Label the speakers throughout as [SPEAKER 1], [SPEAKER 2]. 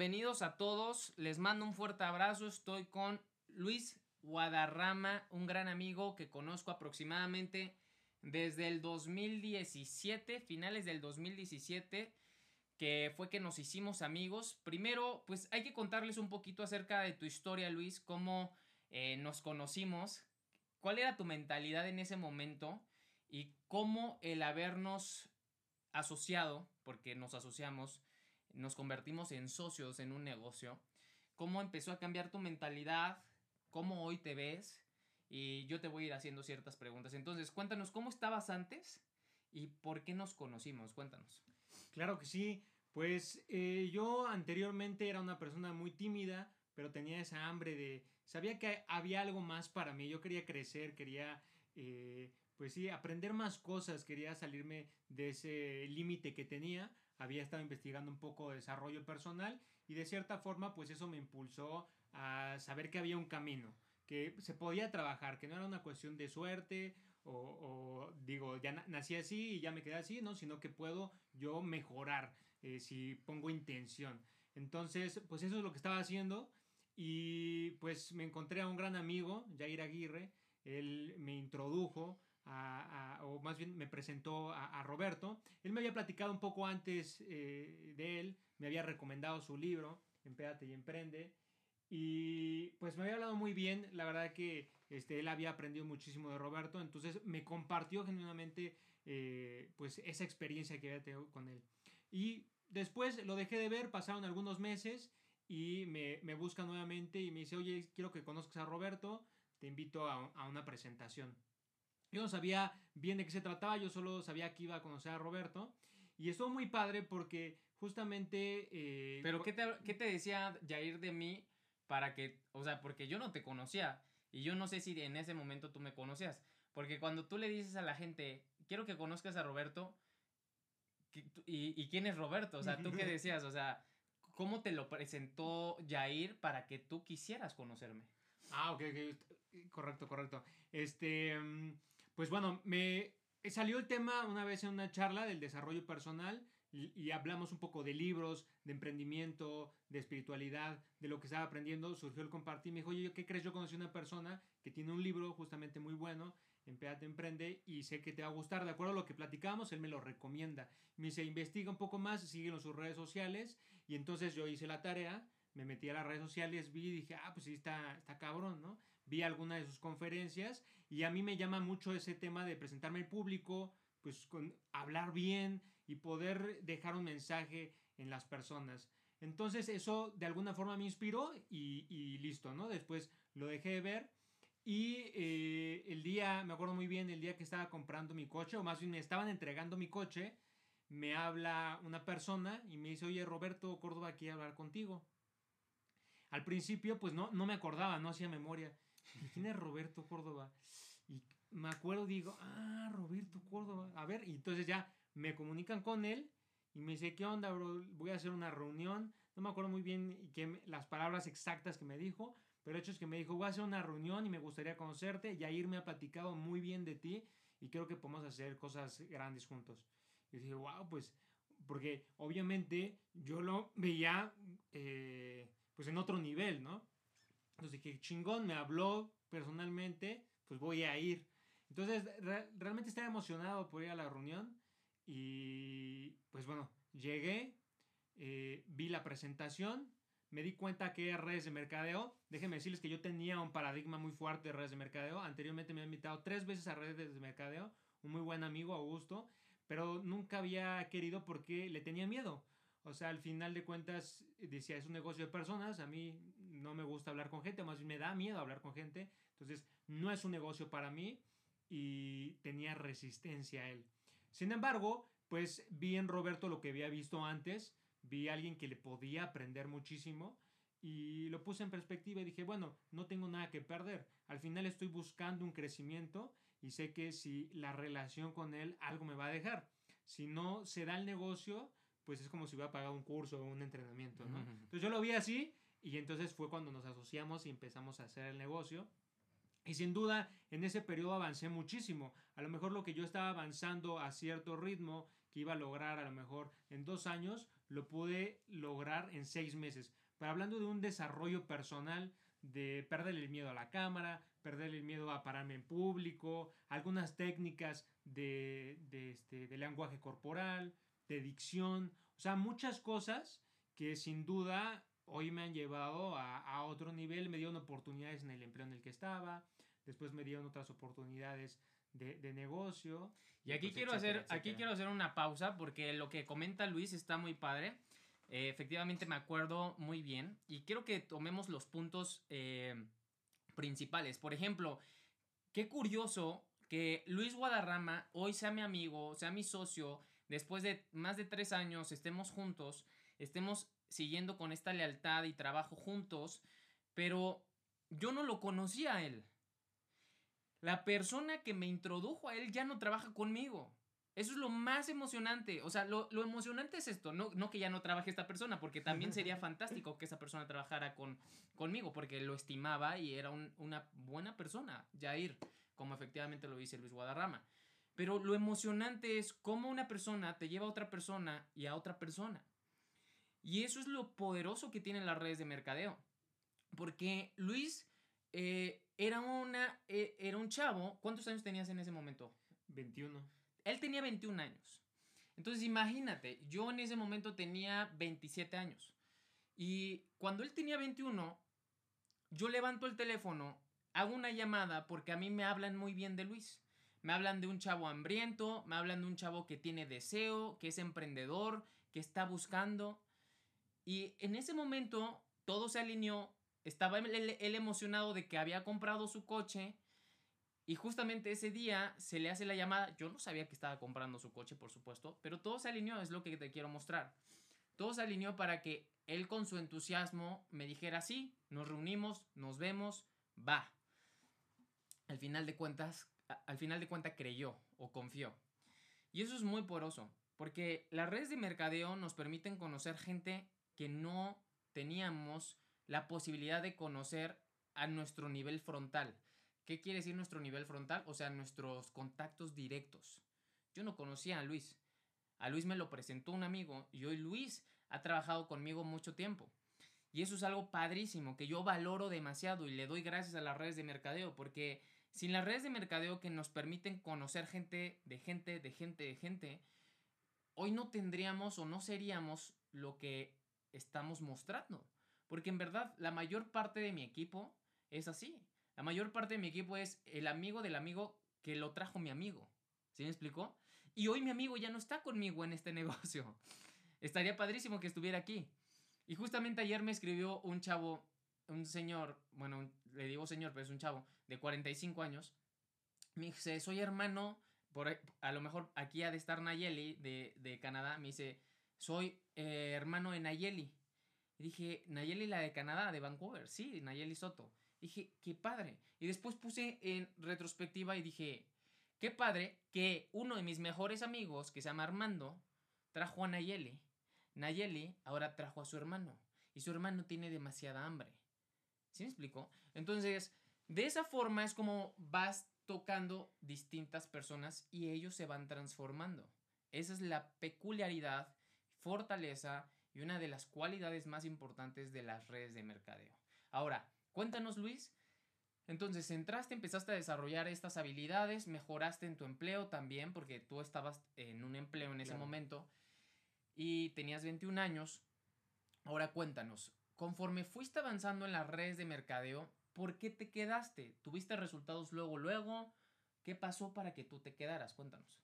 [SPEAKER 1] Bienvenidos a todos, les mando un fuerte abrazo, estoy con Luis Guadarrama, un gran amigo que conozco aproximadamente desde el 2017, finales del 2017, que fue que nos hicimos amigos. Primero, pues hay que contarles un poquito acerca de tu historia, Luis, cómo eh, nos conocimos, cuál era tu mentalidad en ese momento y cómo el habernos asociado, porque nos asociamos, nos convertimos en socios en un negocio, cómo empezó a cambiar tu mentalidad, cómo hoy te ves y yo te voy a ir haciendo ciertas preguntas. Entonces, cuéntanos cómo estabas antes y por qué nos conocimos. Cuéntanos.
[SPEAKER 2] Claro que sí. Pues eh, yo anteriormente era una persona muy tímida, pero tenía esa hambre de... Sabía que había algo más para mí. Yo quería crecer, quería... Eh, pues sí, aprender más cosas, quería salirme de ese límite que tenía había estado investigando un poco de desarrollo personal y de cierta forma pues eso me impulsó a saber que había un camino, que se podía trabajar, que no era una cuestión de suerte o, digo, ya nací así y ya me quedé así, ¿no? Sino que puedo yo mejorar eh, si pongo intención. Entonces, pues eso es lo que estaba haciendo y pues me encontré a un gran amigo, Jair Aguirre, él me introdujo o más bien me presentó a, Roberto. Él me había platicado un poco antes eh, de él, me había recomendado su libro, Empéate y Emprende, y pues me había hablado muy bien, la verdad que este, él había aprendido muchísimo de Roberto, entonces me compartió genuinamente eh, pues esa experiencia que había tenido con él. Y después lo dejé de ver, pasaron algunos meses y me, me busca nuevamente y me dice, oye, quiero que conozcas a Roberto, te invito a, a una presentación. Yo no sabía bien de qué se trataba, yo solo sabía que iba a conocer a Roberto. Y estuvo muy padre porque justamente...
[SPEAKER 1] Eh, Pero ¿qué te, ¿qué te decía Jair de mí para que... O sea, porque yo no te conocía. Y yo no sé si en ese momento tú me conocías. Porque cuando tú le dices a la gente, quiero que conozcas a Roberto, ¿y, quién es Roberto? O sea, ¿tú qué decías? O sea, ¿cómo te lo presentó Jair para que tú quisieras conocerme?
[SPEAKER 2] Ah, ok, ok. Correcto, correcto. Este... Mm, pues bueno, me salió el tema una vez en una charla del desarrollo personal y, hablamos un poco de libros, de emprendimiento, de espiritualidad, de lo que estaba aprendiendo, surgió el compartir, me dijo, oye, ¿qué crees? Yo conocí una persona que tiene un libro justamente muy bueno, Empéate Emprende, y sé que te va a gustar, de acuerdo a lo que platicamos, él me lo recomienda. Me dice, investiga un poco más, síguelo en sus redes sociales, y entonces yo hice la tarea, me metí a las redes sociales, vi y dije, ah, pues sí, está, está cabrón, ¿no? Vi alguna de sus conferencias y a mí me llama mucho ese tema de presentarme al público, pues con hablar bien y poder dejar un mensaje en las personas. Entonces eso de alguna forma me inspiró y, listo, ¿no? Después lo dejé de ver y eh, el día, me acuerdo muy bien, el día que estaba comprando mi coche, o más bien me estaban entregando mi coche, me habla una persona y me dice, oye Roberto Córdoba, quiere hablar contigo. Al principio, pues no, no me acordaba, no hacía memoria. ¿Quién es Roberto Córdoba? Y me acuerdo, digo, ah, Roberto Córdoba. A ver, y entonces ya me comunican con él y me dice, ¿qué onda, bro? Voy a hacer una reunión. No me acuerdo muy bien qué, las palabras exactas que me dijo, pero el hecho es que me dijo, voy a hacer una reunión y me gustaría conocerte. Y ahí me ha platicado muy bien de ti y creo que podemos hacer cosas grandes juntos. Y dije, wow, pues, porque obviamente yo lo veía, eh, pues en otro nivel, ¿no? Entonces dije, chingón, me habló personalmente, pues voy a ir. Entonces, realmente estaba emocionado por ir a la reunión y pues bueno, llegué, eh, vi la presentación, me di cuenta que redes de mercadeo. Déjenme decirles que yo tenía un paradigma muy fuerte de redes de mercadeo. Anteriormente me había invitado tres veces a redes de mercadeo, un muy buen amigo, Augusto, pero nunca había querido porque le tenía miedo. O sea, al final de cuentas decía, es un negocio de personas, a mí no me gusta hablar con gente, más bien me da miedo hablar con gente, entonces no es un negocio para mí y tenía resistencia a él. Sin embargo, pues vi en Roberto lo que había visto antes, vi a alguien que le podía aprender muchísimo y lo puse en perspectiva y dije, bueno, no tengo nada que perder. Al final estoy buscando un crecimiento y sé que si la relación con él algo me va a dejar. Si no se da el negocio, pues es como si hubiera pagado un curso o un entrenamiento, ¿no? Entonces yo lo vi así y entonces fue cuando nos asociamos y empezamos a hacer el negocio. Y sin duda, en ese periodo avancé muchísimo. A lo mejor lo que yo estaba avanzando a cierto ritmo, que iba a lograr a lo mejor en dos años, lo pude lograr en seis meses. Pero hablando de un desarrollo personal, de perder el miedo a la cámara, perder el miedo a pararme en público, algunas técnicas de, este, de lenguaje corporal, de dicción, o sea, muchas cosas que sin duda hoy me han llevado a, a, otro nivel, me dieron oportunidades en el empleo en el que estaba, después me dieron otras oportunidades de, de negocio.
[SPEAKER 1] Y aquí, pues, quiero hacer, aquí quiero hacer una pausa porque lo que comenta Luis está muy padre. Eh, efectivamente me acuerdo muy bien y quiero que tomemos los puntos eh, principales. Por ejemplo, qué curioso que Luis Guadarrama hoy sea mi amigo, sea mi socio, después de más de tres años estemos juntos, estemos siguiendo con esta lealtad y trabajo juntos, pero yo no lo conocía a él. La persona que me introdujo a él ya no trabaja conmigo. Eso es lo más emocionante. O sea, lo, emocionante es esto, no, no, que ya no trabaje esta persona, porque también sería fantástico que esa persona trabajara con, conmigo, porque lo estimaba y era una buena persona, Jair, como efectivamente lo dice Luis Guadarrama. Pero lo emocionante es cómo una persona te lleva a otra persona y a otra persona. Y eso es lo poderoso que tienen las redes de mercadeo. Porque Luis eh, era, una, eh, era un chavo. ¿Cuántos años tenías en ese momento?
[SPEAKER 2] 21.
[SPEAKER 1] Él tenía 21 años. Entonces imagínate, yo en ese momento tenía 27 años. Y cuando él tenía 21, yo levanto el teléfono, hago una llamada porque a mí me hablan muy bien de Luis. Me hablan de un chavo hambriento, me hablan de un chavo que tiene deseo, que es emprendedor, que está buscando. Y en ese momento todo se alineó. Estaba él, emocionado de que había comprado su coche. Y justamente ese día se le hace la llamada. Yo no sabía que estaba comprando su coche, por supuesto. Pero todo se alineó, es lo que te quiero mostrar. Todo se alineó para que él con su entusiasmo me dijera, sí, nos reunimos, nos vemos, va. Al final de cuentas, al final de cuentas creyó o confió. Y eso es muy poroso, porque las redes de mercadeo nos permiten conocer gente que no teníamos la posibilidad de conocer a nuestro nivel frontal. ¿Qué quiere decir nuestro nivel frontal? O sea, nuestros contactos directos. Yo no conocía a Luis. A Luis me lo presentó un amigo y hoy Luis ha trabajado conmigo mucho tiempo. Y eso es algo padrísimo que yo valoro demasiado y le doy gracias a las redes de mercadeo porque sin las redes de mercadeo que nos permiten conocer gente de gente, de gente, de gente, hoy no tendríamos o no seríamos lo que estamos mostrando. Porque en verdad la mayor parte de mi equipo es así. La mayor parte de mi equipo es el amigo del amigo que lo trajo mi amigo. ¿Sí me explicó? Y hoy mi amigo ya no está conmigo en este negocio. Estaría padrísimo que estuviera aquí. Y justamente ayer me escribió un chavo un señor, bueno, le digo señor, pero es un chavo de 45 años, me dice, soy hermano, por, a lo mejor aquí ha de estar Nayeli de, de Canadá, me dice, soy eh, hermano de Nayeli. Y dije, Nayeli la de Canadá, de Vancouver, sí, Nayeli Soto. dije, qué padre. Y después puse en retrospectiva y dije, qué padre que uno de mis mejores amigos, que se llama Armando, trajo a Nayeli. Nayeli ahora trajo a su hermano. Y su hermano tiene demasiada hambre. ¿Sí me explico? Entonces, de esa forma es como vas tocando distintas personas y ellos se van transformando. Esa es la peculiaridad, fortaleza y una de las cualidades más importantes de las redes de mercadeo. Ahora, cuéntanos Luis, Entonces entraste, empezaste a desarrollar estas habilidades, mejoraste en tu empleo también, porque tú estabas en un empleo en ese
[SPEAKER 2] Claro.
[SPEAKER 1] momento y tenías 21 años. Ahora cuéntanos, conforme fuiste avanzando en las redes de mercadeo, ¿por qué te quedaste? ¿Tuviste resultados luego, luego? ¿Qué pasó para que tú te quedaras? Cuéntanos.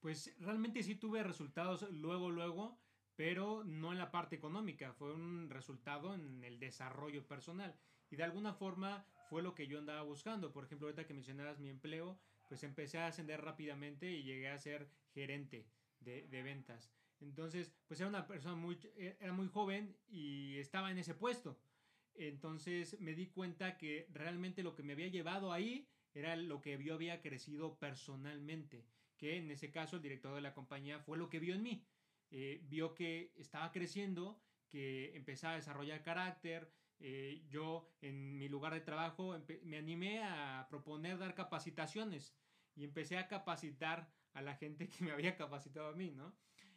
[SPEAKER 2] Pues realmente sí tuve resultados luego, luego, pero no en la parte económica, fue un resultado en el desarrollo personal. Y de alguna forma fue lo que yo andaba buscando. Por ejemplo, ahorita que mencionabas mi empleo, pues empecé a ascender rápidamente y llegué a ser gerente de, de ventas. Entonces, pues era una persona muy, era muy joven y estaba en ese puesto. Entonces me di cuenta que realmente lo que me había llevado ahí era lo que yo había crecido personalmente que en ese caso el director de la compañía fue lo que vio en mí. Eh, vio que estaba creciendo, que empezaba a desarrollar carácter. eh, yo en mi lugar de trabajo me animé a proponer dar capacitaciones y empecé a capacitar a la gente que me había capacitado a mí, ¿no?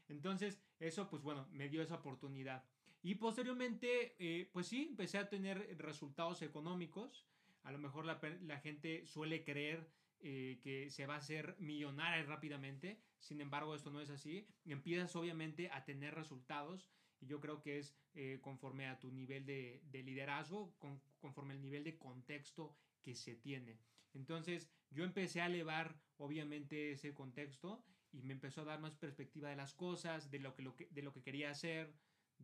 [SPEAKER 2] Entonces eso pues bueno, me dio esa oportunidad. Y posteriormente eh, pues sí, empecé a tener resultados económicos. A lo mejor la, la gente suele creer eh, que se va a hacer millonaria rápidamente. Sin embargo, esto no es así. Empiezas obviamente a tener resultados y yo creo que es eh, conforme a tu nivel de, de liderazgo, con, conforme al nivel de contexto que se tiene. Entonces, yo empecé a elevar obviamente ese contexto y me empezó a dar más perspectiva de las cosas, de lo que, lo que, de lo que quería hacer,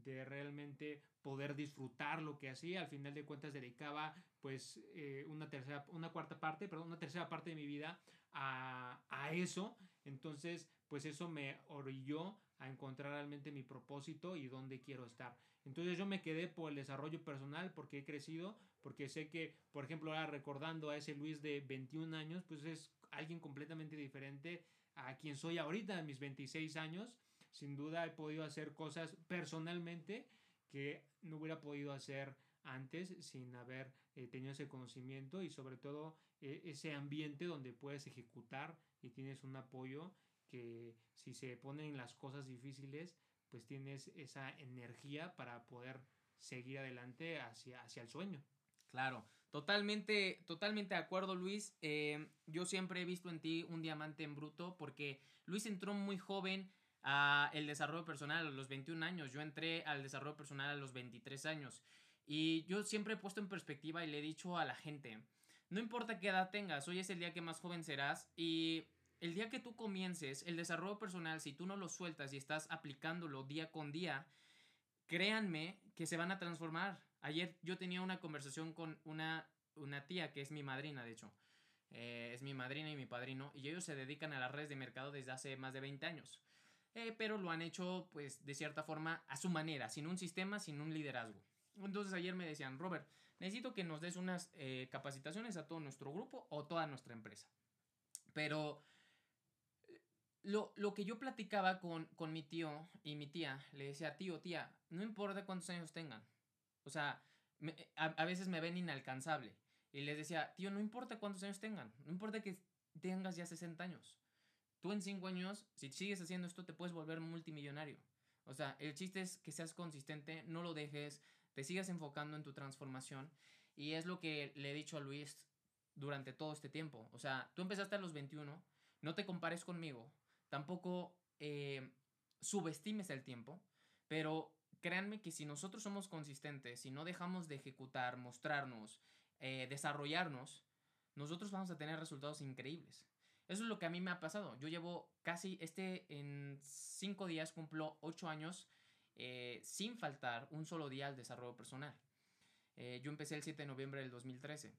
[SPEAKER 2] de realmente poder disfrutar lo que hacía. Al final de cuentas dedicaba pues eh, una tercera, una cuarta parte, perdón, una tercera parte de mi vida a, a, eso. Entonces, pues eso me orilló a encontrar realmente mi propósito y dónde quiero estar. Entonces yo me quedé por el desarrollo personal porque he crecido, porque sé que, por ejemplo, ahora recordando a ese Luis de 21 años, pues es alguien completamente diferente a quien soy ahorita, a mis 26 años. Sin duda he podido hacer cosas personalmente que no hubiera podido hacer antes sin haber eh, tenido ese conocimiento y sobre todo eh, ese ambiente donde puedes ejecutar y tienes un apoyo que si se ponen las cosas difíciles pues tienes esa energía para poder seguir adelante hacia, hacia el sueño.
[SPEAKER 1] Claro, totalmente, totalmente de acuerdo Luis. Eh, yo siempre he visto en ti un diamante en bruto porque Luis entró muy joven a el desarrollo personal a los 21 años. Yo entré al desarrollo personal a los 23 años. Y yo siempre he puesto en perspectiva y le he dicho a la gente, no importa qué edad tengas, hoy es el día que más joven serás y el día que tú comiences el desarrollo personal, si tú no lo sueltas y estás aplicándolo día con día, créanme que se van a transformar. Ayer yo tenía una conversación con una, una tía que es mi madrina, de hecho. Eh, es mi madrina y mi padrino y ellos se dedican a las redes de mercado desde hace más de 20 años. Eh, pero lo han hecho pues de cierta forma a su manera, sin un sistema, sin un liderazgo. Entonces ayer me decían, Robert, necesito que nos des unas eh, capacitaciones a todo nuestro grupo o toda nuestra empresa. Pero lo, lo, que yo platicaba con, con mi tío y mi tía, le decía, tío, tía, no importa cuántos años tengan. O sea, me, a, a, veces me ven inalcanzable. Y les decía, tío, no importa cuántos años tengan, no importa que tengas ya 60 años. Tú en 5 años, si sigues haciendo esto, te puedes volver multimillonario. O sea, el chiste es que seas consistente, no lo dejes, te sigas enfocando en tu transformación. Y es lo que le he dicho a Luis durante todo este tiempo. O sea, tú empezaste a los 21, no te compares conmigo, tampoco eh, subestimes el tiempo, pero créanme que si nosotros somos consistentes, si no dejamos de ejecutar, mostrarnos, eh, desarrollarnos, nosotros vamos a tener resultados increíbles. Eso es lo que a mí me ha pasado. Yo llevo casi, este, en cinco días cumplo ocho años eh, sin faltar un solo día al desarrollo personal. Eh, yo empecé el 7 de noviembre del 2013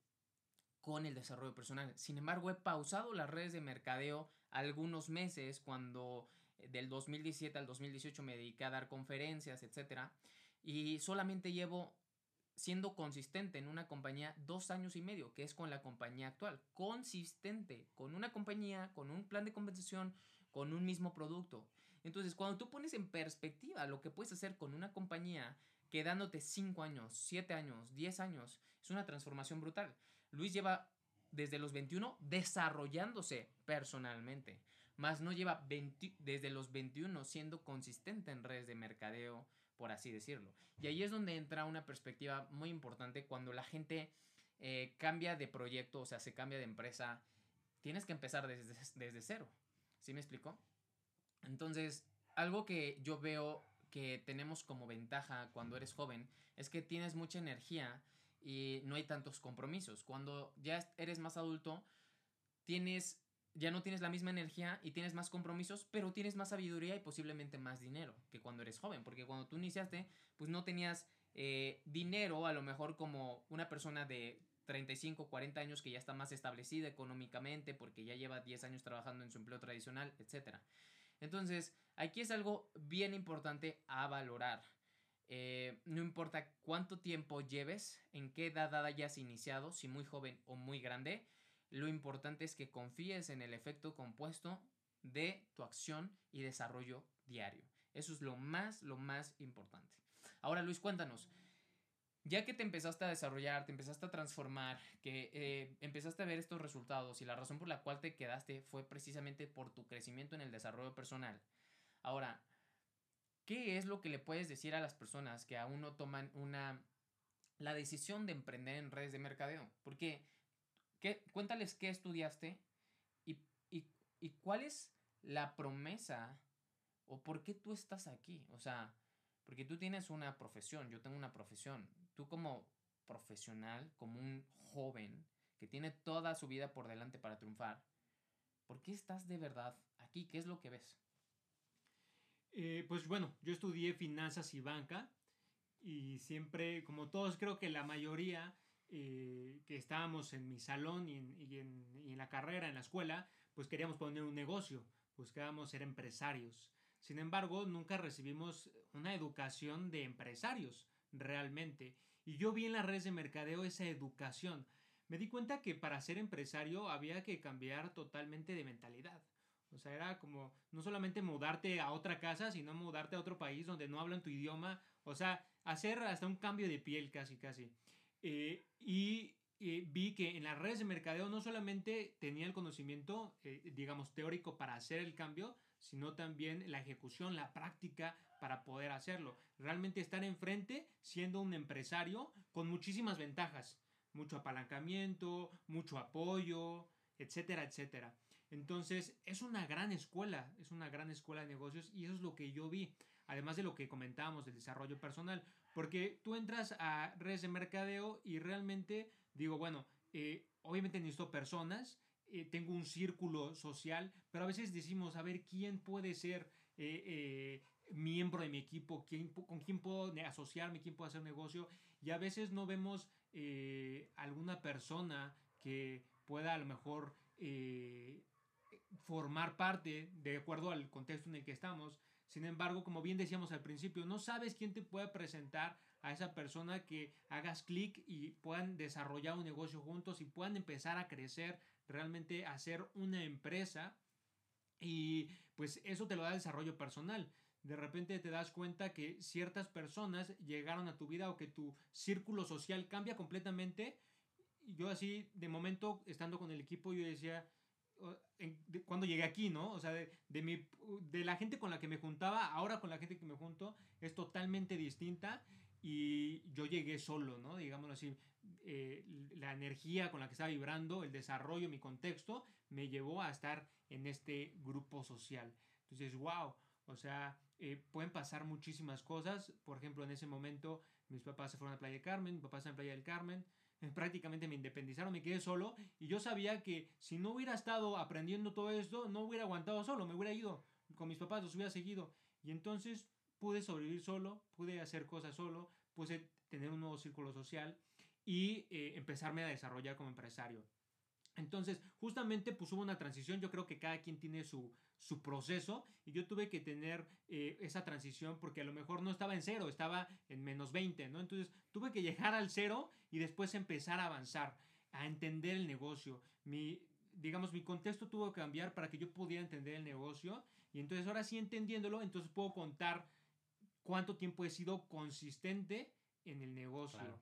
[SPEAKER 1] con el desarrollo personal. Sin embargo, he pausado las redes de mercadeo algunos meses cuando eh, del 2017 al 2018 me dediqué a dar conferencias, etc. Y solamente llevo siendo consistente en una compañía dos años y medio, que es con la compañía actual. Consistente, con una compañía, con un plan de compensación, con un mismo producto. Entonces, cuando tú pones en perspectiva lo que puedes hacer con una compañía, quedándote 5 años, 7 años, 10 años, es una transformación brutal. Luis lleva desde los 21 desarrollándose personalmente, más no lleva 20, desde los 21 siendo consistente en redes de mercadeo, por así decirlo. Y ahí es donde entra una perspectiva muy importante cuando la gente eh, cambia de proyecto, o sea, se cambia de empresa, tienes que empezar desde, desde cero. ¿Sí me explico? Entonces, algo que yo veo que tenemos como ventaja cuando eres joven es que tienes mucha energía y no hay tantos compromisos. Cuando ya eres más adulto, tienes ya no tienes la misma energía y tienes más compromisos, pero tienes más sabiduría y posiblemente más dinero que cuando eres joven, porque cuando tú iniciaste, pues no tenías eh, dinero, a lo mejor como una persona de 35, 40 años que ya está más establecida económicamente, porque ya lleva 10 años trabajando en su empleo tradicional, etc. Entonces, aquí es algo bien importante a valorar. Eh, no importa cuánto tiempo lleves, en qué edad hayas iniciado, si muy joven o muy grande, lo importante es que confíes en el efecto compuesto de tu acción y desarrollo diario. Eso es lo más, lo más importante. Ahora, Luis, cuéntanos. Ya que te empezaste a desarrollar, te empezaste a transformar, que eh, empezaste a ver estos resultados y la razón por la cual te quedaste fue precisamente por tu crecimiento en el desarrollo personal. Ahora, ¿qué es lo que le puedes decir a las personas que aún no toman una la decisión de emprender en redes de mercadeo? Porque ¿Qué, cuéntales qué estudiaste y, y cuál es la promesa o por qué tú estás aquí. O sea, porque tú tienes una profesión, yo tengo una profesión. Tú como profesional, como un joven que tiene toda su vida por delante para triunfar, ¿por qué estás de verdad aquí? ¿Qué es lo que ves?
[SPEAKER 2] Eh, pues bueno, yo estudié finanzas y banca y siempre, como todos, creo que la mayoría eh, que estábamos en mi salón y en, la carrera, en la escuela, pues queríamos poner un negocio, buscábamos ser empresarios. Sin embargo, nunca recibimos una educación de empresarios, realmente. Y yo vi en las redes de mercadeo esa educación. Me di cuenta que para ser empresario había que cambiar totalmente de mentalidad. O sea, era como no solamente mudarte a otra casa, sino mudarte a otro país donde no hablan tu idioma. O sea, hacer hasta un cambio de piel casi, casi. Eh, y vi que en las redes de mercadeo no solamente tenía el conocimiento, eh, digamos, teórico para hacer el cambio, sino también la ejecución, la práctica para poder hacerlo. Realmente estar enfrente siendo un empresario con muchísimas ventajas, mucho apalancamiento, mucho apoyo, etcétera, etcétera. Entonces, es una gran escuela, es una gran escuela de negocios y eso es lo que yo vi, además de lo que comentábamos del desarrollo personal. Porque tú entras a redes de mercadeo y realmente digo, bueno, eh, obviamente necesito personas, eh, tengo un círculo social, pero a veces decimos, a ver, ¿quién puede ser eh, miembro de mi equipo? ¿Quién, ¿Con quién puedo asociarme? ¿Quién puedo hacer negocio? Y a veces no vemos alguna persona que pueda a lo mejor formar parte de acuerdo al contexto en el que estamos. Sin embargo, como bien decíamos al principio, no sabes quién te puede presentar a esa persona que hagas clic y puedan desarrollar un negocio juntos y puedan empezar a crecer, realmente hacer una empresa. Y pues eso te lo da desarrollo personal. De repente te das cuenta que ciertas personas llegaron a tu vida o que tu círculo social cambia completamente. Yo así, de momento, estando con el equipo, yo decía, cuando llegué aquí, ¿no? O sea, de, mi, de la gente con la que me juntaba, ahora con la gente que me junto, es totalmente distinta y yo llegué solo, ¿no? Digámoslo así, eh, la energía con la que estaba vibrando, el desarrollo, mi contexto, me llevó a estar en este grupo social. Entonces, wow, o sea, eh, pueden pasar muchísimas cosas. Por ejemplo, en ese momento mis papás se fueron a Playa del Carmen, mi papá está en Playa del Carmen, prácticamente me independizaron, me quedé solo y yo sabía que si no hubiera estado aprendiendo todo esto, no hubiera aguantado solo, me hubiera ido con mis papás, los hubiera seguido. Y entonces pude sobrevivir solo, pude hacer cosas solo, pude tener un nuevo círculo social y eh, empezarme a desarrollar como empresario. Entonces, justamente pues hubo una transición, yo creo que cada quien tiene su, su proceso y yo tuve que tener eh, esa transición porque a lo mejor no estaba en cero, estaba en menos 20, ¿no? Entonces tuve que llegar al cero y después empezar a avanzar, a entender el negocio. Mi, digamos, mi contexto tuvo que cambiar para que yo pudiera entender el negocio y entonces ahora sí entendiéndolo, entonces puedo contar cuánto tiempo he sido consistente en el negocio.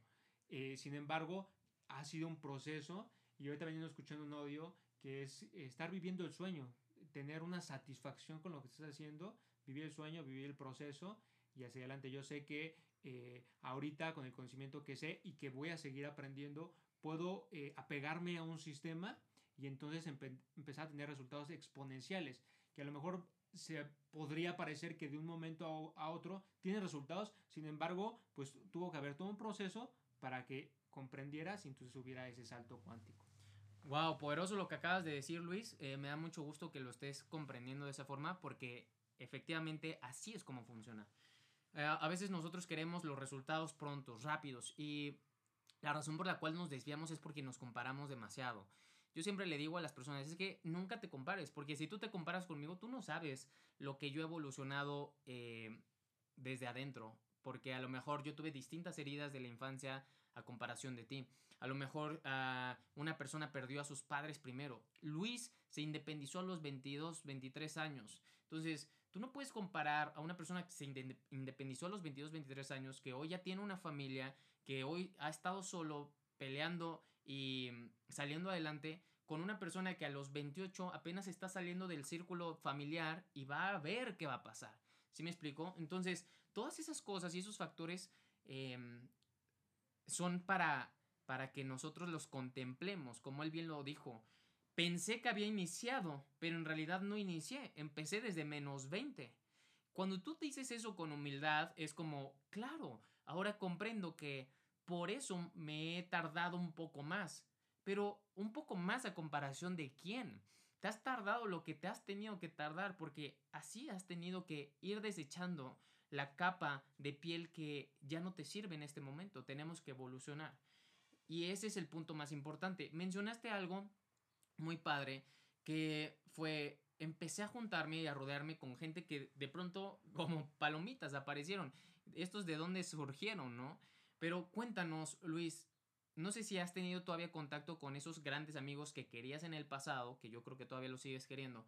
[SPEAKER 2] Eh, sin embargo, ha sido un proceso y ahorita veniendo escuchando un audio que es estar viviendo el sueño, tener una satisfacción con lo que estás haciendo, vivir el sueño, vivir el proceso y hacia adelante. Yo sé que eh, ahorita con el conocimiento que sé y que voy a seguir aprendiendo, puedo eh, apegarme a un sistema y entonces empezar a tener resultados exponenciales, que a lo mejor se podría parecer que de un momento a, otro tiene resultados, sin embargo, pues tuvo que haber todo un proceso para que comprendieras y entonces hubiera ese salto cuántico.
[SPEAKER 1] Wow, poderoso lo que acabas de decir, Luis. Eh, me da mucho gusto que lo estés comprendiendo de esa forma porque efectivamente así es como funciona. Eh, a veces nosotros queremos los resultados prontos, rápidos y la razón por la cual nos desviamos es porque nos comparamos demasiado. Yo siempre le digo a las personas, es que nunca te compares, porque si tú te comparas conmigo, tú no sabes lo que yo he evolucionado eh, desde adentro, porque a lo mejor yo tuve distintas heridas de la infancia a comparación de ti. A lo mejor uh, una persona perdió a sus padres primero. Luis se independizó a los 22, 23 años. Entonces, tú no puedes comparar a una persona que se independizó a los 22, 23 años, que hoy ya tiene una familia, que hoy ha estado solo peleando y mm, saliendo adelante, con una persona que a los 28 apenas está saliendo del círculo familiar y va a ver qué va a pasar. ¿Sí me explico? Entonces, todas esas cosas y esos factores em, son para para que nosotros los contemplemos, como él bien lo dijo. Pensé que había iniciado, pero en realidad no inicié, empecé desde menos 20. Cuando tú dices eso con humildad, es como, claro, ahora comprendo que por eso me he tardado un poco más, pero un poco más a comparación de quién. Te has tardado lo que te has tenido que tardar porque así has tenido que ir desechando la capa de piel que ya no te sirve en este momento. Tenemos que evolucionar. Y ese es el punto más importante. Mencionaste algo muy padre que fue, empecé a juntarme y a rodearme con gente que de pronto como palomitas aparecieron. Estos de dónde surgieron, ¿no? Pero cuéntanos, Luis, no sé si has tenido todavía contacto con esos grandes amigos que querías en el pasado, que yo creo que todavía lo sigues queriendo,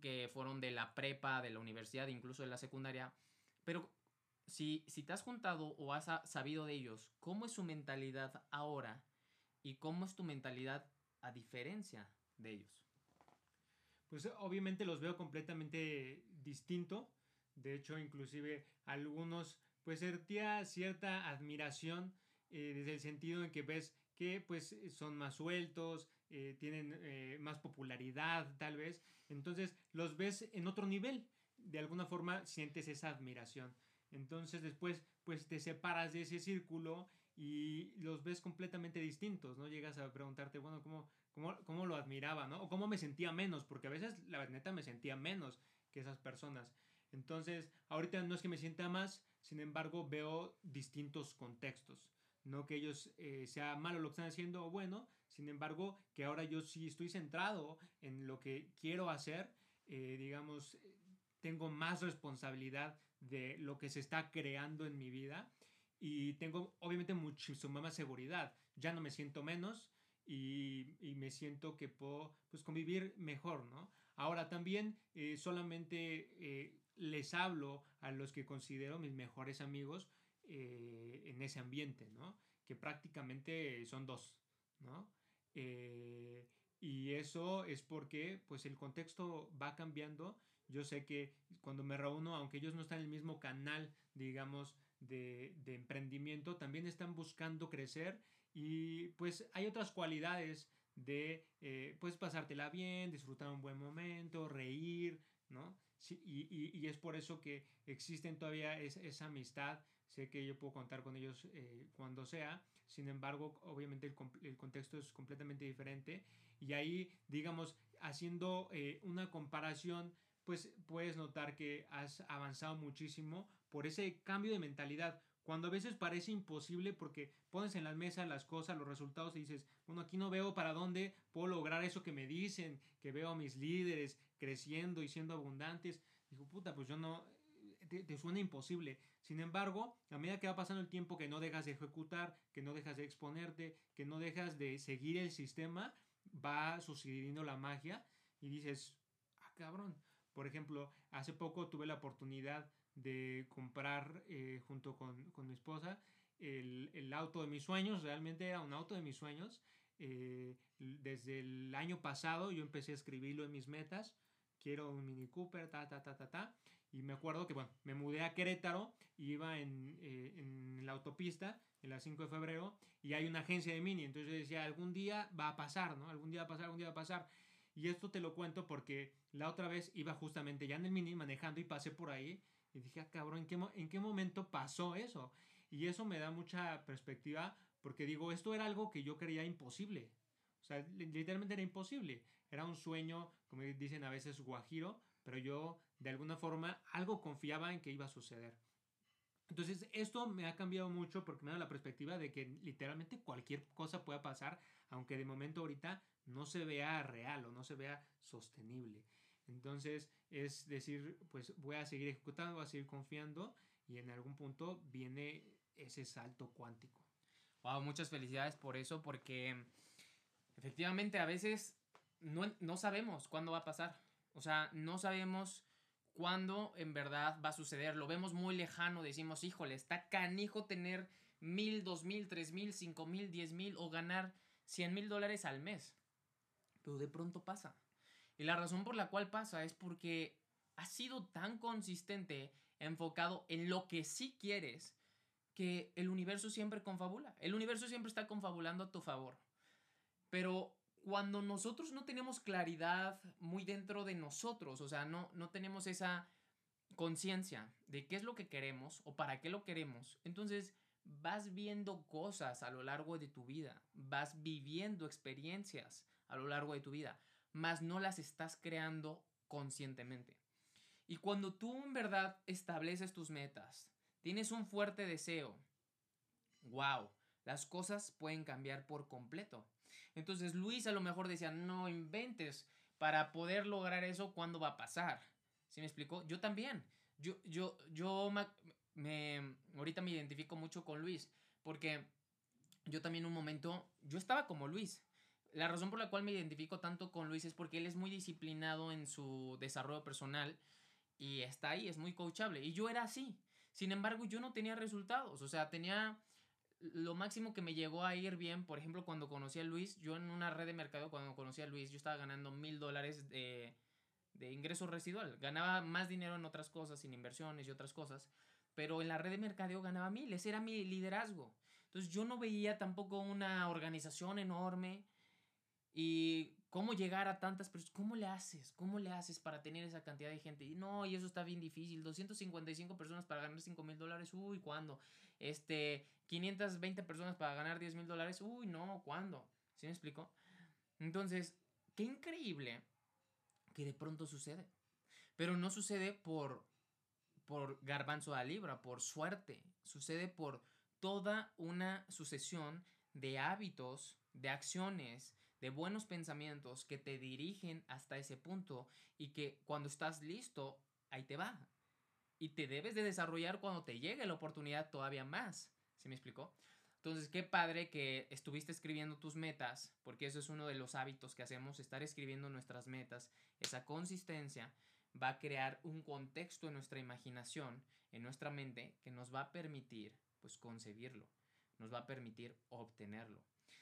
[SPEAKER 1] que fueron de la prepa, de la universidad, incluso de la secundaria. Pero si, si te has juntado o has sabido de ellos, ¿cómo es su mentalidad ahora y cómo es tu mentalidad a diferencia de ellos?
[SPEAKER 2] Pues obviamente los veo completamente distinto. De hecho, inclusive algunos, pues sentía cierta admiración eh, desde el sentido en que ves que pues son más sueltos, eh, tienen eh, más popularidad tal vez. Entonces los ves en otro nivel. De alguna forma sientes esa admiración. Entonces después pues te separas de ese círculo y los ves completamente distintos, ¿no? Llegas a preguntarte, bueno, ¿cómo, cómo, cómo lo admiraba, ¿no? O cómo me sentía menos, porque a veces la neta me sentía menos que esas personas. Entonces, ahorita no es que me sienta más, sin embargo, veo distintos contextos. No que ellos eh, sea malo lo que están haciendo o bueno, sin embargo, que ahora yo sí estoy centrado en lo que quiero hacer, eh, digamos, tengo más responsabilidad de lo que se está creando en mi vida y tengo obviamente muchísima más seguridad. Ya no me siento menos y, y me siento que puedo pues, convivir mejor, ¿no? Ahora también eh, solamente eh, les hablo a los que considero mis mejores amigos eh, en ese ambiente, ¿no? Que prácticamente son dos, ¿no? y eso es porque pues el contexto va cambiando yo sé que cuando me reúno, aunque ellos no están en el mismo canal, digamos, de, emprendimiento, también están buscando crecer y pues hay otras cualidades de eh, pues pasártela bien, disfrutar un buen momento, reír, ¿no? y, es por eso que existen todavía esa amistad. Sé que yo puedo contar con ellos eh, cuando sea. Sin embargo, obviamente el, el, contexto es completamente diferente. Y ahí, digamos, haciendo eh, una comparación pues puedes notar que has avanzado muchísimo por ese cambio de mentalidad. Cuando a veces parece imposible porque pones en la mesa las cosas, los resultados y dices, bueno, aquí no veo para dónde puedo lograr eso que me dicen, que veo a mis líderes creciendo y siendo abundantes. Digo, puta, pues yo no, te, te, suena imposible. Sin embargo, a medida que va pasando el tiempo que no dejas de ejecutar, que no dejas de exponerte, que no dejas de seguir el sistema, va sucediendo la magia y dices, ah, cabrón, por ejemplo, hace poco tuve la oportunidad de comprar eh, junto con, con, mi esposa el, el, auto de mis sueños, realmente era un auto de mis sueños. Eh, desde el año pasado yo empecé a escribirlo en mis metas, quiero un Mini Cooper, ta, ta, ta, ta, ta. Y me acuerdo que, bueno, me mudé a Querétaro, iba en, eh, en la autopista, en la 5 de febrero, y hay una agencia de Mini. Entonces yo decía, algún día va a pasar, ¿no? Algún día va a pasar, algún día va a pasar. Y esto te lo cuento porque la otra vez iba justamente ya en el Mini manejando y pasé por ahí y dije, ah, cabrón, ¿en qué, ¿en qué momento pasó eso? Y eso me da mucha perspectiva porque digo, esto era algo que yo creía imposible. O sea, literalmente era imposible. Era un sueño, como dicen a veces, guajiro, pero yo de alguna forma algo confiaba en que iba a suceder. Entonces, esto me ha cambiado mucho porque me da la perspectiva de que literalmente cualquier cosa pueda pasar, aunque de momento ahorita no se vea real o no se vea sostenible. Entonces, es decir, pues voy a seguir ejecutando, voy a seguir confiando y en algún punto viene ese salto cuántico.
[SPEAKER 1] Wow, muchas felicidades por eso, porque efectivamente a veces no, no sabemos cuándo va a pasar. O sea, no sabemos cuándo en verdad va a suceder. Lo vemos muy lejano, decimos, híjole, está canijo tener mil, dos mil, tres mil, cinco mil, diez mil o ganar cien mil dólares al mes. Pero de pronto pasa. Y la razón por la cual pasa es porque has sido tan consistente, enfocado en lo que sí quieres, que el universo siempre confabula. El universo siempre está confabulando a tu favor. Pero cuando nosotros no tenemos claridad muy dentro de nosotros, o sea, no, no tenemos esa conciencia de qué es lo que queremos o para qué lo queremos, entonces vas viendo cosas a lo largo de tu vida, vas viviendo experiencias a lo largo de tu vida, mas no las estás creando conscientemente. Y cuando tú en verdad estableces tus metas, tienes un fuerte deseo, wow, las cosas pueden cambiar por completo. Entonces Luis a lo mejor decía, no inventes, para poder lograr eso, ¿cuándo va a pasar? ¿Sí me explicó? Yo también. Yo, yo, yo me, ahorita me identifico mucho con Luis, porque yo también un momento, yo estaba como Luis. La razón por la cual me identifico tanto con Luis es porque él es muy disciplinado en su desarrollo personal y está ahí, es muy coachable. Y yo era así. Sin embargo, yo no tenía resultados. O sea, tenía lo máximo que me llegó a ir bien, por ejemplo, cuando conocí a Luis, yo en una red de mercado, cuando conocí a Luis, yo estaba ganando mil dólares de, de ingreso residual. Ganaba más dinero en otras cosas, sin inversiones y otras cosas, pero en la red de mercadeo ganaba mil, ese era mi liderazgo. Entonces yo no veía tampoco una organización enorme y cómo llegar a tantas personas. ¿Cómo le haces? ¿Cómo le haces para tener esa cantidad de gente? Y no, y eso está bien difícil. 255 personas para ganar 5 mil dólares. Uy, ¿cuándo? Este, 520 personas para ganar 10 mil dólares. Uy, no, ¿cuándo? ¿Sí me explico? Entonces, qué increíble que de pronto sucede. Pero no sucede por, por garbanzo a libra, por suerte. Sucede por toda una sucesión de hábitos, de acciones, de buenos pensamientos que te dirigen hasta ese punto y que cuando estás listo, ahí te va. Y te debes de desarrollar cuando te llegue la oportunidad todavía más. ¿Sí me explicó? Entonces, qué padre que estuviste escribiendo tus metas, porque eso es uno de los hábitos que hacemos, estar escribiendo nuestras metas. Esa consistencia va a crear un contexto en nuestra imaginación, en nuestra mente, que nos va a permitir, pues, concebirlo, nos va a permitir obtenerlo.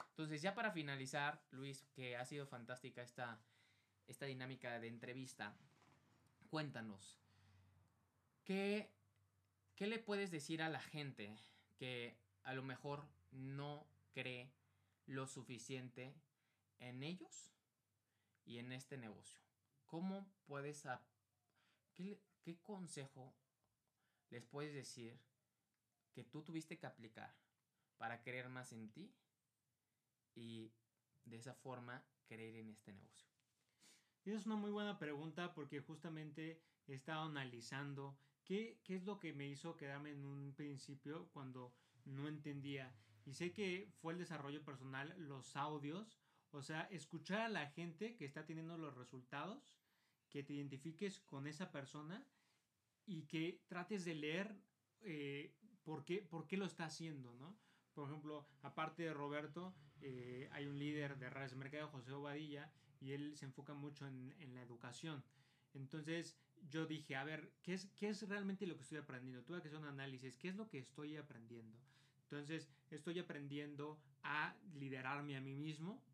[SPEAKER 1] Entonces, ya para finalizar, Luis, que ha sido fantástica esta, esta dinámica de entrevista, cuéntanos, ¿qué, ¿qué le puedes decir a la gente que a lo mejor no cree lo suficiente en ellos y en este negocio? ¿Cómo puedes... ¿qué, ¿Qué consejo les puedes decir que tú tuviste que aplicar para creer más en ti y de esa forma creer en este negocio?
[SPEAKER 2] Es una muy buena pregunta porque justamente he estado analizando qué, qué es lo que me hizo quedarme en un principio cuando no entendía. Y sé que fue el desarrollo personal, los audios, o sea, escuchar a la gente que está teniendo los resultados, que te identifiques con esa persona y que trates de leer eh, por, qué, por qué lo está haciendo, ¿no? Por ejemplo, aparte de Roberto, eh, hay un líder de redes de mercado, José Obadilla, y él se enfoca mucho en, la educación. Entonces yo dije, a ver, ¿qué es, ¿qué es realmente lo que estoy aprendiendo? Tuve que hacer un análisis, ¿qué es lo que estoy aprendiendo? Entonces estoy aprendiendo a liderarme a mí mismo,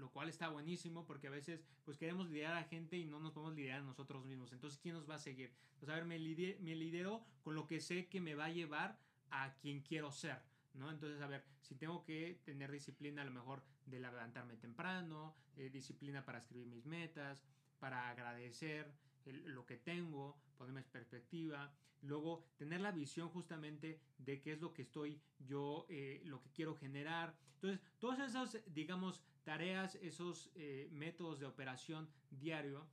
[SPEAKER 2] lo cual está buenísimo porque a veces pues queremos liderar a gente y no nos podemos liderar a nosotros mismos. Entonces, ¿quién nos va a seguir? Pues a ver, me, lidero con lo que sé que me va a llevar a quien quiero ser. ¿no? Entonces, a ver, si tengo que tener disciplina a lo mejor de levantarme temprano, eh, disciplina para escribir mis metas, para agradecer lo que tengo, ponerme en perspectiva, luego tener la visión justamente de qué es lo que estoy yo, eh, lo que quiero generar. Entonces, todas esas, digamos, tareas, esos eh, métodos de operación diario,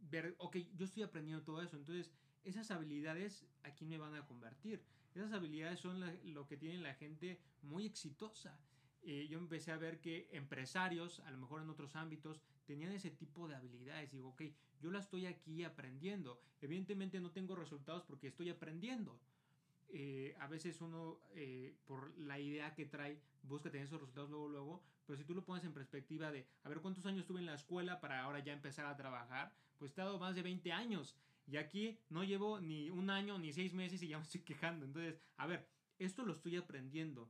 [SPEAKER 2] ver, ok, yo estoy aprendiendo todo eso, entonces esas habilidades aquí me van a convertir. Esas habilidades son lo que tiene la gente muy exitosa. Eh, yo empecé a ver que empresarios, a lo mejor en otros ámbitos, tenían ese tipo de habilidades. Digo, ok, yo la estoy aquí aprendiendo. Evidentemente no tengo resultados porque estoy aprendiendo. Eh, a veces uno, eh, por la idea que trae, busca tener esos resultados luego, luego, pero si tú lo pones en perspectiva de, a ver, ¿cuántos años estuve en la escuela para ahora ya empezar a trabajar? Pues he estado más de 20 años. Y aquí no llevo ni un año ni seis meses y ya me estoy quejando. Entonces, a ver, esto lo estoy aprendiendo.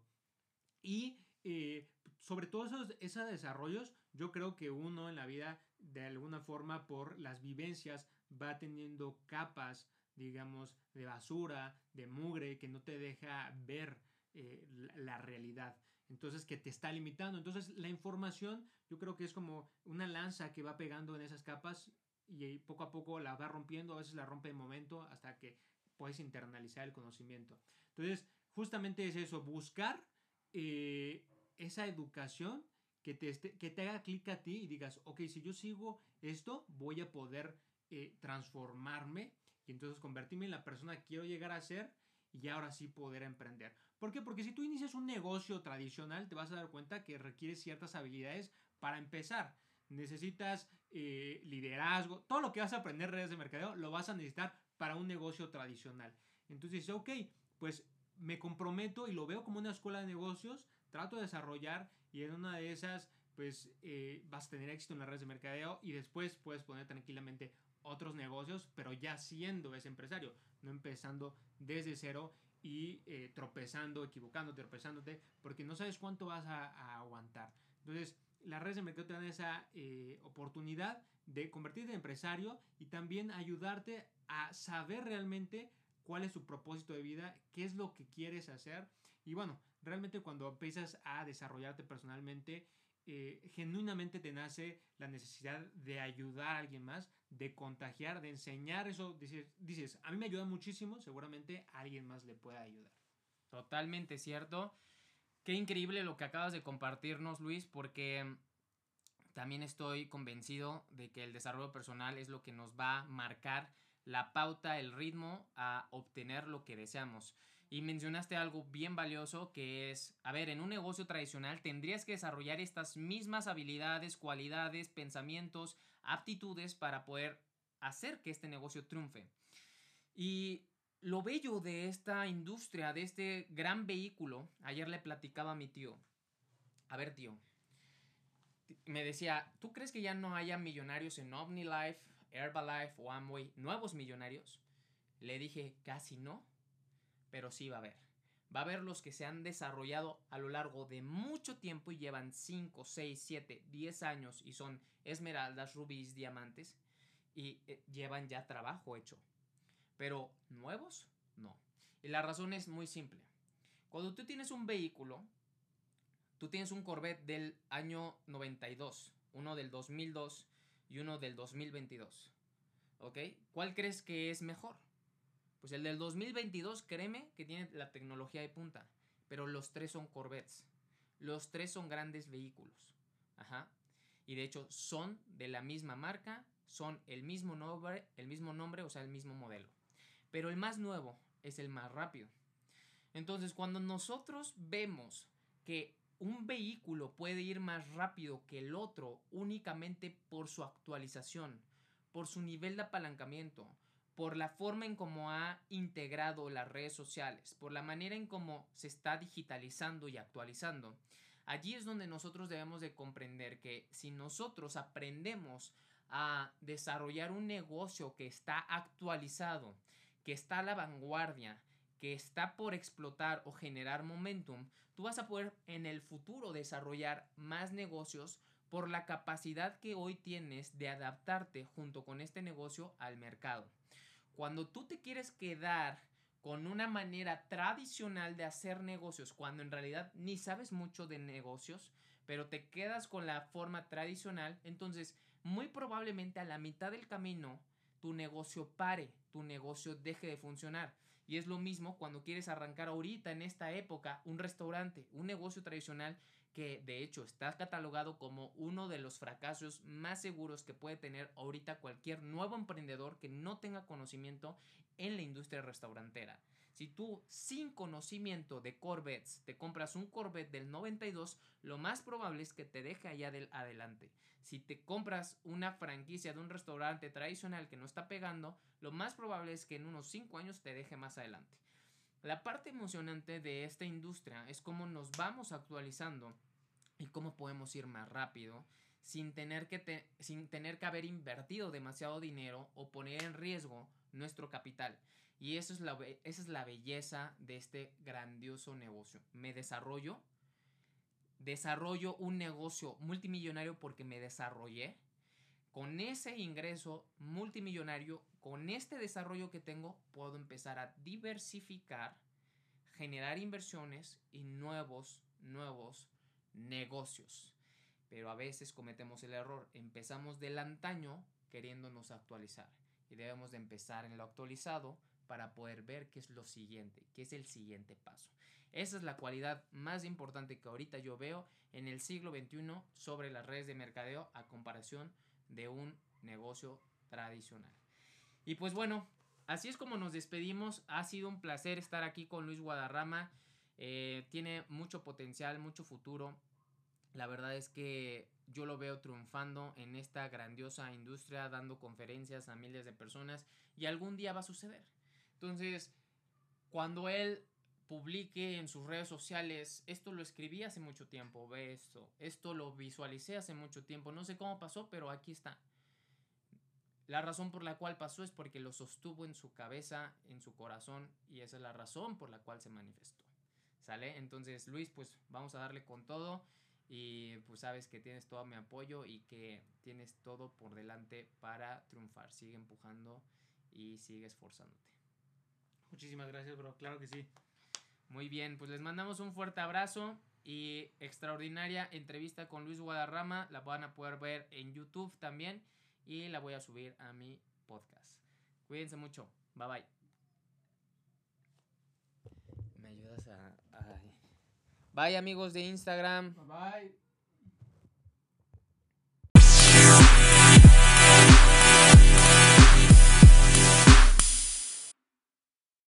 [SPEAKER 2] Y eh, sobre todo esos, esos desarrollos, yo creo que uno en la vida, de alguna forma, por las vivencias, va teniendo capas, digamos, de basura, de mugre, que no te deja ver eh, la, realidad. Entonces, que te está limitando. Entonces, la información, yo creo que es como una lanza que va pegando en esas capas y poco a poco la va rompiendo, a veces la rompe en momento hasta que puedes internalizar el conocimiento. Entonces, justamente es eso, buscar eh, esa educación que te, que te haga clic a ti y digas, ok, si yo sigo esto, voy a poder eh, transformarme y entonces convertirme en la persona que quiero llegar a ser y ahora sí poder emprender. ¿Por qué? Porque si tú inicias un negocio tradicional, te vas a dar cuenta que requiere ciertas habilidades para empezar necesitas eh, liderazgo, todo lo que vas a aprender en redes de mercadeo lo vas a necesitar para un negocio tradicional. Entonces dices, ok, pues me comprometo y lo veo como una escuela de negocios, trato de desarrollar y en una de esas pues eh, vas a tener éxito en las redes de mercadeo y después puedes poner tranquilamente otros negocios, pero ya siendo ese empresario, no empezando desde cero y eh, tropezando, equivocándote, tropezándote, porque no sabes cuánto vas a, aguantar. Entonces, las redes de mercado te dan esa eh, oportunidad de convertirte en empresario y también ayudarte a saber realmente cuál es tu propósito de vida, qué es lo que quieres hacer. Y bueno, realmente cuando empiezas a desarrollarte personalmente, eh, genuinamente te nace la necesidad de ayudar a alguien más, de contagiar, de enseñar eso. Dices, dices, a mí me ayuda muchísimo, seguramente alguien más le pueda ayudar.
[SPEAKER 1] Totalmente cierto. Qué increíble lo que acabas de compartirnos, Luis, porque también estoy convencido de que el desarrollo personal es lo que nos va a marcar la pauta, el ritmo a obtener lo que deseamos. Y mencionaste algo bien valioso que es, a ver, en un negocio tradicional tendrías que desarrollar estas mismas habilidades, cualidades, pensamientos, aptitudes para poder hacer que este negocio triunfe. Y lo bello de esta industria, de este gran vehículo, ayer le platicaba a mi tío. A ver, tío. Me decía, ¿tú crees que ya no haya millonarios en OmniLife, Herbalife o Amway, nuevos millonarios? Le dije, casi no, pero sí va a haber. Va a haber los que se han desarrollado a lo largo de mucho tiempo y llevan 5, 6, 7, 10 años y son esmeraldas, rubíes, diamantes y eh, llevan ya trabajo hecho pero nuevos, no. Y la razón es muy simple. Cuando tú tienes un vehículo, tú tienes un Corvette del año 92, uno del 2002 y uno del 2022. ¿Ok? ¿Cuál crees que es mejor? Pues el del 2022, créeme que tiene la tecnología de punta, pero los tres son Corvettes. Los tres son grandes vehículos. Ajá. Y de hecho son de la misma marca, son el mismo nombre, el mismo nombre, o sea, el mismo modelo pero el más nuevo es el más rápido. Entonces, cuando nosotros vemos que un vehículo puede ir más rápido que el otro únicamente por su actualización, por su nivel de apalancamiento, por la forma en cómo ha integrado las redes sociales, por la manera en cómo se está digitalizando y actualizando, allí es donde nosotros debemos de comprender que si nosotros aprendemos a desarrollar un negocio que está actualizado, que está a la vanguardia, que está por explotar o generar momentum, tú vas a poder en el futuro desarrollar más negocios por la capacidad que hoy tienes de adaptarte junto con este negocio al mercado. Cuando tú te quieres quedar con una manera tradicional de hacer negocios, cuando en realidad ni sabes mucho de negocios, pero te quedas con la forma tradicional, entonces muy probablemente a la mitad del camino tu negocio pare, tu negocio deje de funcionar. Y es lo mismo cuando quieres arrancar ahorita en esta época un restaurante, un negocio tradicional que de hecho está catalogado como uno de los fracasos más seguros que puede tener ahorita cualquier nuevo emprendedor que no tenga conocimiento en la industria restaurantera. Si tú sin conocimiento de Corvettes te compras un Corvette del 92, lo más probable es que te deje allá del adelante. Si te compras una franquicia de un restaurante tradicional que no está pegando, lo más probable es que en unos 5 años te deje más adelante. La parte emocionante de esta industria es cómo nos vamos actualizando y cómo podemos ir más rápido sin tener que, sin tener que haber invertido demasiado dinero o poner en riesgo nuestro capital. Y eso es la, esa es la belleza de este grandioso negocio. Me desarrollo, desarrollo un negocio multimillonario porque me desarrollé. Con ese ingreso multimillonario, con este desarrollo que tengo, puedo empezar a diversificar, generar inversiones y nuevos, nuevos negocios. Pero a veces cometemos el error. Empezamos del antaño queriéndonos actualizar. Y debemos de empezar en lo actualizado para poder ver qué es lo siguiente, qué es el siguiente paso. Esa es la cualidad más importante que ahorita yo veo en el siglo XXI sobre las redes de mercadeo a comparación de un negocio tradicional. Y pues bueno, así es como nos despedimos. Ha sido un placer estar aquí con Luis Guadarrama. Eh, tiene mucho potencial, mucho futuro. La verdad es que yo lo veo triunfando en esta grandiosa industria, dando conferencias a miles de personas y algún día va a suceder. Entonces, cuando él publique en sus redes sociales, esto lo escribí hace mucho tiempo, ve esto, esto lo visualicé hace mucho tiempo, no sé cómo pasó, pero aquí está. La razón por la cual pasó es porque lo sostuvo en su cabeza, en su corazón, y esa es la razón por la cual se manifestó. ¿Sale? Entonces, Luis, pues vamos a darle con todo y pues sabes que tienes todo mi apoyo y que tienes todo por delante para triunfar. Sigue empujando y sigue esforzándote.
[SPEAKER 2] Muchísimas gracias, bro. Claro que sí.
[SPEAKER 1] Muy bien, pues les mandamos un fuerte abrazo y extraordinaria entrevista con Luis Guadarrama. La van a poder ver en YouTube también y la voy a subir a mi podcast. Cuídense mucho. Bye bye. ¿Me ayudas a... Bye amigos de Instagram.
[SPEAKER 2] Bye bye.